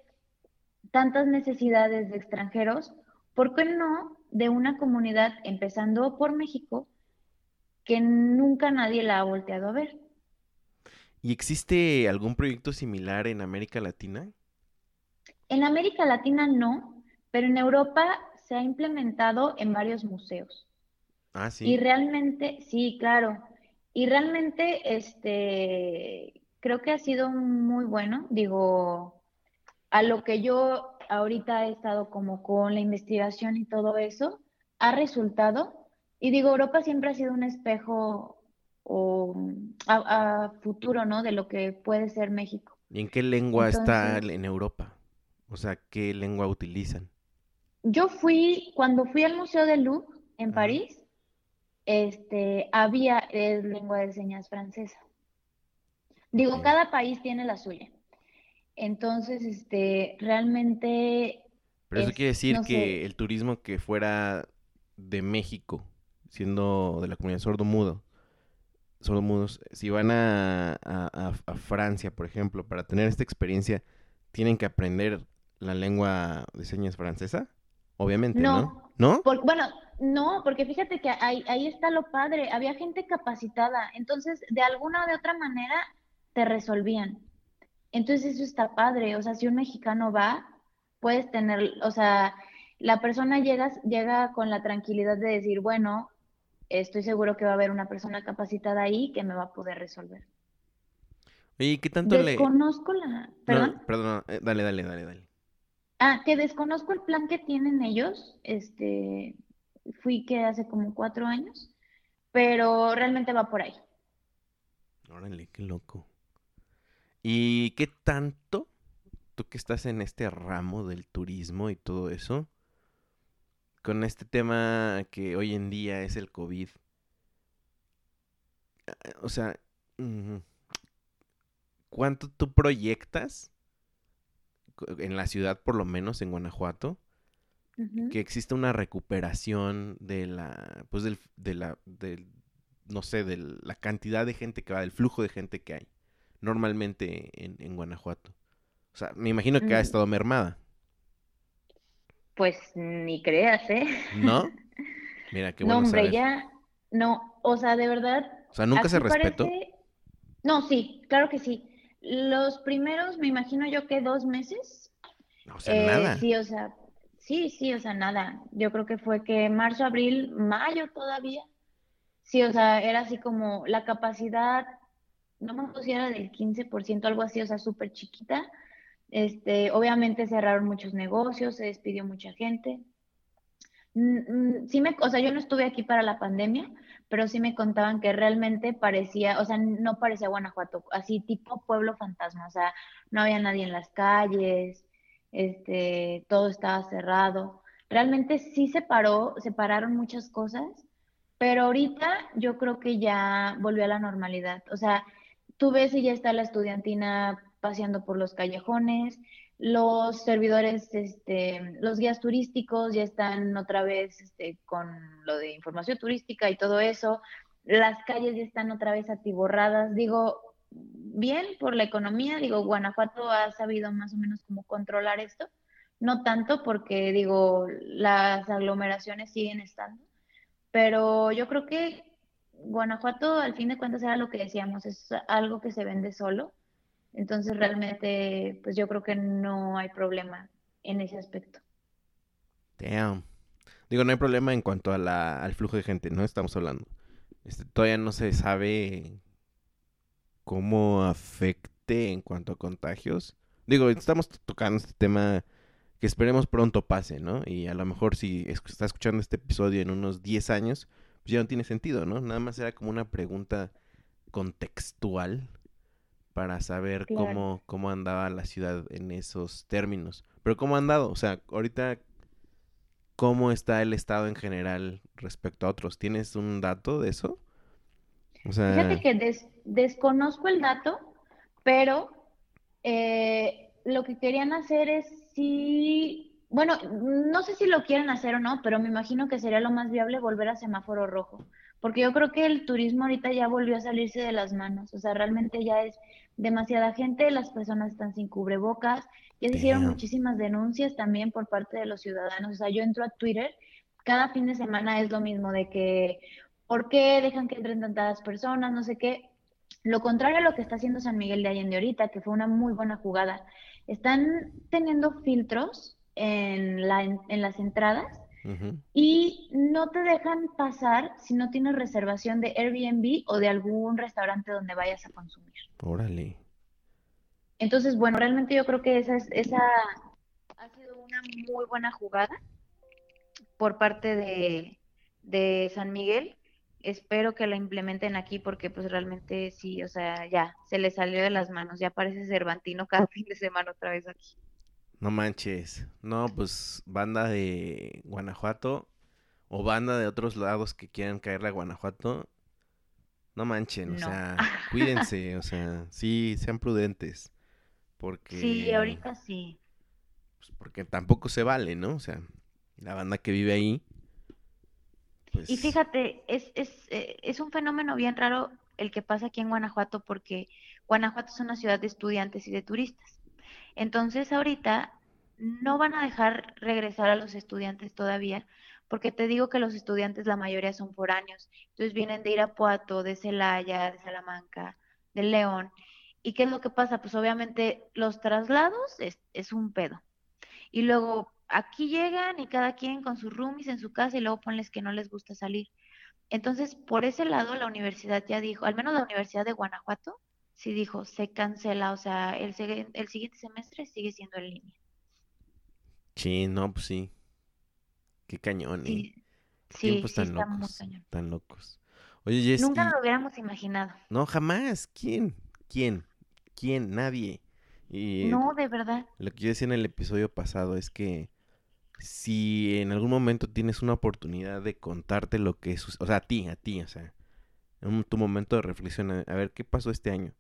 tantas necesidades de extranjeros, ¿por qué no de una comunidad, empezando por México, que nunca nadie la ha volteado a ver? ¿Y existe algún proyecto similar en América Latina? En América Latina no, pero en Europa se ha implementado en varios museos. Ah, sí. Y realmente, sí, claro. Y realmente, este, creo que ha sido muy bueno. Digo, a lo que yo ahorita he estado como con la investigación y todo eso, ha resultado. Y digo, Europa siempre ha sido un espejo o a, futuro, ¿no? De lo que puede ser México. ¿Y en qué lengua está en Europa? O sea, ¿qué lengua utilizan? Yo fui, cuando fui al Museo del Louvre en París, este, había lengua de señas francesa. Digo, cada país tiene la suya. Entonces, este, realmente... Pero eso quiere decir que el turismo que fuera de México, siendo de la comunidad sordo-mudo, sordo-mudos, si van a, a, Francia, por ejemplo, para tener esta experiencia, ¿tienen que aprender la lengua de señas francesa? Obviamente, ¿no? ¿No? bueno, no, porque fíjate que ahí, ahí está lo padre, había gente capacitada, entonces de alguna o de otra manera te resolvían. Entonces eso está padre, o sea, si un mexicano va, puedes tener, o sea, la persona llega, llega con la tranquilidad de decir, bueno, estoy seguro que va a haber una persona capacitada ahí que me va a poder resolver. ¿Y ¿qué tanto le...? Desconozco la... ¿Perdón? perdón, eh, dale, dale, dale, dale. Ah, que desconozco el plan que tienen ellos. Este, fui que hace como cuatro años, pero realmente va por ahí. Órale, qué loco. ¿Y qué tanto, tú que estás en este ramo del turismo y todo eso, con este tema que hoy en día es el COVID? O sea, ¿cuánto tú proyectas en la ciudad, por lo menos en Guanajuato, que existe una recuperación de la, pues del, de la, del, no sé, de la cantidad de gente que va, del flujo de gente que hay normalmente en, Guanajuato. O sea, me imagino que ha mm. estado mermada. Pues ni creas, ¿eh? ¿No? Mira, qué bueno No, hombre, ya, no, o sea, de verdad. O sea, nunca se respetó. No, sí, claro que sí. Los primeros, me imagino yo que dos meses. O sea, nada. Eh, sí, o sea, sí, sí, o sea, nada. Yo creo que fue que marzo, abril, mayo todavía. Sí, o sea, era así como la capacidad, no me acuerdo si era del 15%, algo así, o sea, súper chiquita. Este, obviamente cerraron muchos negocios, se despidió mucha gente. Mm, mm, sí me, o sea, yo no estuve aquí para la pandemia, pero sí me contaban que realmente parecía, o sea, no parecía Guanajuato, así tipo pueblo fantasma, o sea, no había nadie en las calles, este, todo estaba cerrado. Realmente sí se paró, se pararon muchas cosas, pero ahorita yo creo que ya volvió a la normalidad. O sea, tú ves y ya está la estudiantina paseando por los callejones, los servidores, este, los guías turísticos ya están otra vez este, con lo de información turística y todo eso. Las calles ya están otra vez atiborradas. Digo, bien por la economía, digo, Guanajuato ha sabido más o menos cómo controlar esto. No tanto porque, digo, las aglomeraciones siguen estando, pero yo creo que Guanajuato, al fin de cuentas, era lo que decíamos, es algo que se vende solo Entonces realmente, pues yo creo que no hay problema en ese aspecto. Damn. Digo, no hay problema en cuanto a la, al flujo de gente, ¿no? Estamos hablando. Este, todavía no se sabe cómo afecte en cuanto a contagios. Digo, estamos tocando este tema que esperemos pronto pase, ¿no? Y a lo mejor si está escuchando este episodio en unos 10 años, pues ya no tiene sentido, ¿no? Nada más era como una pregunta contextual para saber cómo, cómo andaba la ciudad en esos términos. Pero cómo ha andado, o sea, ahorita, ¿cómo está el estado en general respecto a otros? ¿Tienes un dato de eso? O sea... Fíjate que desconozco el dato, pero eh, lo que querían hacer es si, bueno, no sé si lo quieren hacer o no, pero me imagino que sería lo más viable volver a semáforo rojo, porque yo creo que el turismo ahorita ya volvió a salirse de las manos, o sea, realmente ya es demasiada gente, las personas están sin cubrebocas, ya se hicieron muchísimas denuncias también por parte de los ciudadanos, o sea, yo entro a Twitter, cada fin de semana es lo mismo, de que, ¿por qué dejan que entren tantas personas? No sé qué. Lo contrario a lo que está haciendo San Miguel de Allende ahorita, que fue una muy buena jugada, están teniendo filtros en, la, en las entradas y no te dejan pasar si no tienes reservación de Airbnb o de algún restaurante donde vayas a consumir. Órale. Entonces, bueno, realmente yo creo que esa, es, esa ha sido una muy buena jugada por parte de, de San Miguel. Espero que la implementen aquí porque pues realmente sí, o sea, ya se le salió de las manos, ya parece Cervantino cada fin de semana otra vez aquí. No manches. No, pues banda de Guanajuato o banda de otros lados que quieran caerle a Guanajuato. No manchen, o sea, cuídense, o sea, sí, sean prudentes. Porque. Sí, ahorita sí. Pues porque tampoco se vale, ¿no? O sea, la banda que vive ahí. Pues... Y fíjate, es, es, eh, es un fenómeno bien raro el que pasa aquí en Guanajuato, porque Guanajuato es una ciudad de estudiantes y de turistas. Entonces ahorita no van a dejar regresar a los estudiantes todavía, porque te digo que los estudiantes la mayoría son foráneos, entonces vienen de Irapuato, de Celaya, de Salamanca, de León. ¿Y qué es lo que pasa? Pues obviamente los traslados es, es un pedo. Y luego aquí llegan y cada quien con sus roomies en su casa y luego ponles que no les gusta salir. Entonces, por ese lado, la universidad ya dijo, al menos la Universidad de Guanajuato, sí dijo, se cancela, o sea, el, el siguiente semestre sigue siendo en línea. Sí, no, pues sí. Qué cañón, ¿eh? Sí, tiempos tan locos, tan locos. Oye, Nunca lo hubiéramos imaginado. No, jamás. ¿Quién? ¿Quién? ¿Quién? Nadie. Y no, de verdad. Lo que yo decía en el episodio pasado es que si en algún momento tienes una oportunidad de contarte lo que es, o sea, a ti, a ti, o sea, en tu momento de reflexión, a ver qué pasó este año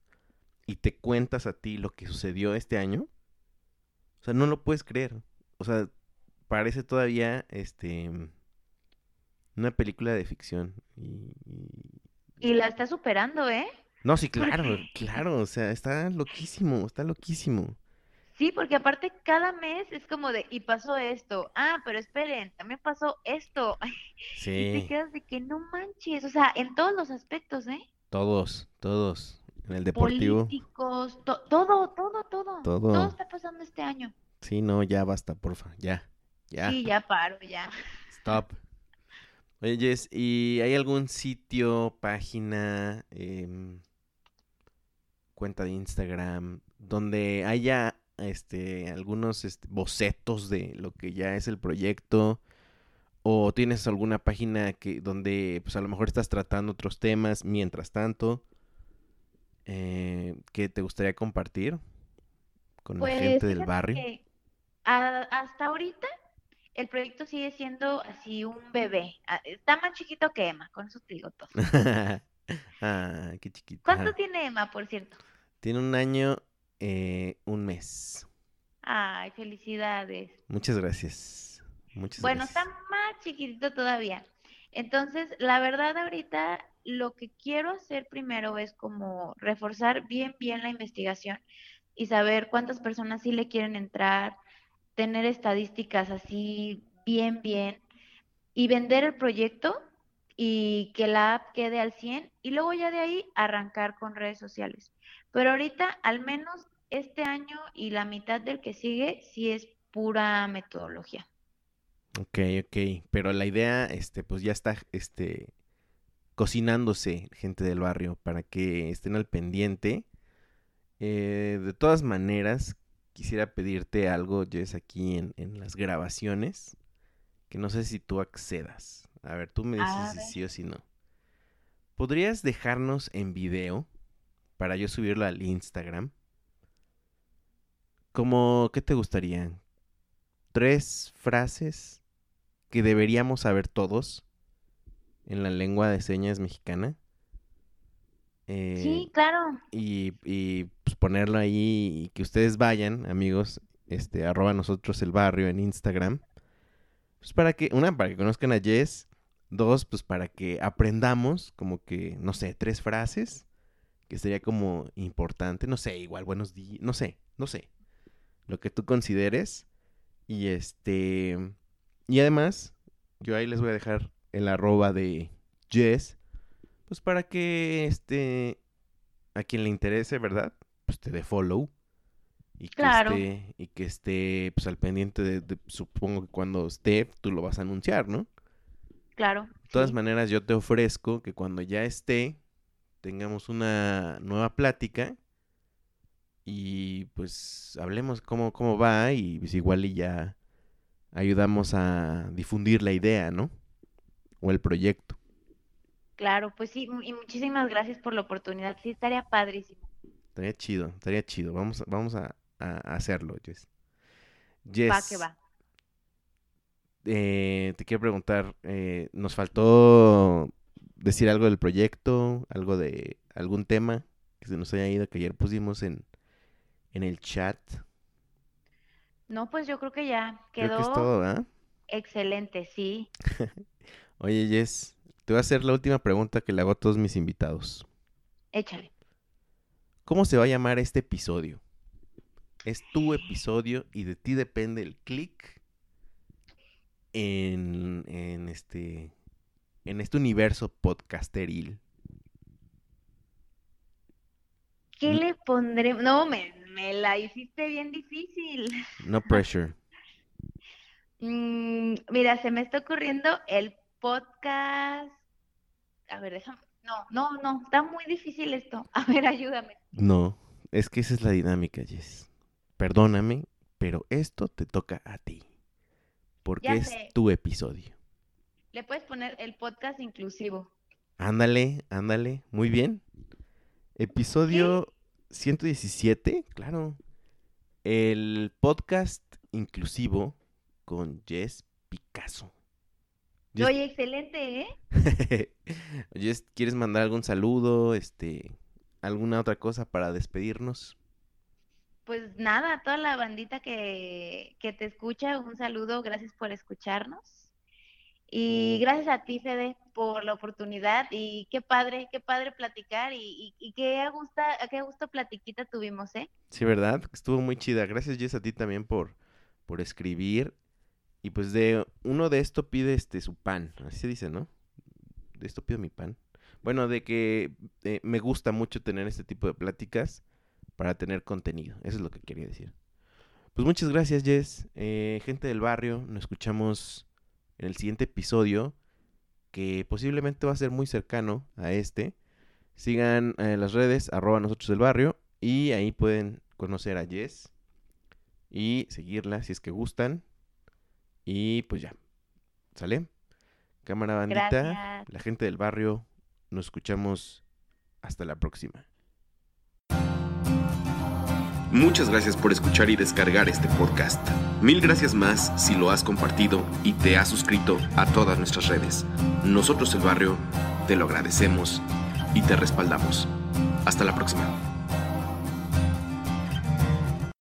y te cuentas a ti lo que sucedió este año, o sea, no lo puedes creer. O sea, parece todavía este una película de ficción. Y, y... la está superando, ¿eh? No, sí, claro, claro, o sea, está loquísimo, está loquísimo. Sí, porque aparte cada mes es como de, y pasó esto, ah, pero esperen, también pasó esto. Sí. Y te quedas de que no manches, o sea, en todos los aspectos, ¿eh? Todos, todos en el deportivo. Políticos, todo, todo, todo, todo. Todo está pasando este año. Sí, no, ya basta, porfa, ya, ya. Sí, ya paro, ya. Stop. Oye, Jess, ¿y hay algún sitio, página, em, cuenta de Instagram, donde haya este, algunos este, bocetos de lo que ya es el proyecto? ¿O tienes alguna página que donde pues a lo mejor estás tratando otros temas mientras tanto? Eh, que te gustaría compartir con la gente pues, del barrio? hasta ahorita el proyecto sigue siendo así un bebé. Ah, está más chiquito que Emma, con eso te digo todo. ah, qué chiquito. ¿Cuánto tiene Emma, por cierto? Tiene un año, eh, un mes. Ay, felicidades. Muchas gracias. Muchas bueno, está más chiquitito todavía. Entonces, la verdad ahorita lo que quiero hacer primero es como reforzar bien, bien la investigación y saber cuántas personas sí le quieren entrar, tener estadísticas así bien, bien y vender el proyecto y que la app quede al 100 y luego ya de ahí arrancar con redes sociales. Pero ahorita, al menos este año y la mitad del que sigue, sí es pura metodología. Ok, ok. Pero la idea, este, pues ya está, este, cocinándose, gente del barrio, para que estén al pendiente. Eh, de todas maneras, quisiera pedirte algo, Jess, aquí en, en, las grabaciones, que no sé si tú accedas. A ver, tú me dices si sí o si no. ¿Podrías dejarnos en video para yo subirlo al Instagram? Como, ¿qué te gustaría? Tres frases que deberíamos saber todos en la lengua de señas mexicana. Eh, sí, claro. Y, y pues ponerlo ahí y que ustedes vayan, amigos, este, arroba nosotros el barrio en Instagram. Pues para que, una, para que conozcan a Jess. Dos, pues para que aprendamos como que, no sé, tres frases. Que sería como importante. No sé, igual buenos días. No sé, no sé. Lo que tú consideres. Y este... Y además, yo ahí les voy a dejar el arroba de Jess, pues para que este a quien le interese, ¿verdad? Pues te dé follow y que esté y que esté pues al pendiente de, supongo que cuando esté tú lo vas a anunciar, ¿no? Claro. De todas maneras yo te ofrezco que cuando ya esté tengamos una nueva plática y pues hablemos cómo, cómo va y pues igual y ya ayudamos a difundir la idea, ¿no? O el proyecto. Claro, pues sí, y muchísimas gracias por la oportunidad. Sí, estaría padrísimo. Estaría chido, estaría chido. Vamos, vamos a, hacerlo, Jess. Jess. Va que va. Eh, te quiero preguntar, eh, ¿nos faltó decir algo del proyecto? ¿Algo de algún tema que se nos haya ido que ayer pusimos en, en el chat? No, pues yo creo que ya quedó. Creo que es todo, Excelente, sí. Oye, Jess, te voy a hacer la última pregunta que le hago a todos mis invitados. Échale. ¿Cómo se va a llamar este episodio? Es tu episodio y de ti depende el clic en, en, este en este universo podcasteril. ¿Qué le pondré? No, me, me la hiciste bien difícil. No pressure. Mm, mira, se me está ocurriendo el podcast. A ver, déjame. No, no, no, está muy difícil esto. A ver, ayúdame. No, es que esa es la dinámica, Jess. Perdóname, pero esto te toca a ti. Porque es tu episodio. Le puedes poner el podcast inclusivo. Ándale, ándale. Muy bien. Episodio 117, claro. El podcast inclusivo con Jess Picasso. Oye, excelente, ¿eh? ¿quieres mandar algún saludo? Este, alguna otra cosa para despedirnos? Pues nada, toda la bandita que, que te escucha, un saludo, gracias por escucharnos. Y gracias a ti, Fede, por la oportunidad y qué padre, qué padre platicar y, y, qué, gusto, qué gusto platiquita tuvimos, ¿eh? Sí, ¿verdad? Estuvo muy chida. Gracias, Jess, a ti también por, por escribir. Y pues de uno de esto pide este su pan, así se dice, ¿no? De esto pido mi pan. Bueno, de que eh, me gusta mucho tener este tipo de pláticas para tener contenido. Eso es lo que quería decir. Pues muchas gracias, Jess. Eh, gente del barrio, nos escuchamos en el siguiente episodio, que posiblemente va a ser muy cercano a este. Sigan en las redes, arroba nosotros del barrio, y ahí pueden conocer a Jess y seguirla si es que gustan. Y pues ya, ¿sale? Cámara bandita, la gente del barrio, nos escuchamos hasta la próxima. Muchas gracias por escuchar y descargar este podcast. Mil gracias más si lo has compartido y te has suscrito a todas nuestras redes. Nosotros el barrio te lo agradecemos y te respaldamos. Hasta la próxima.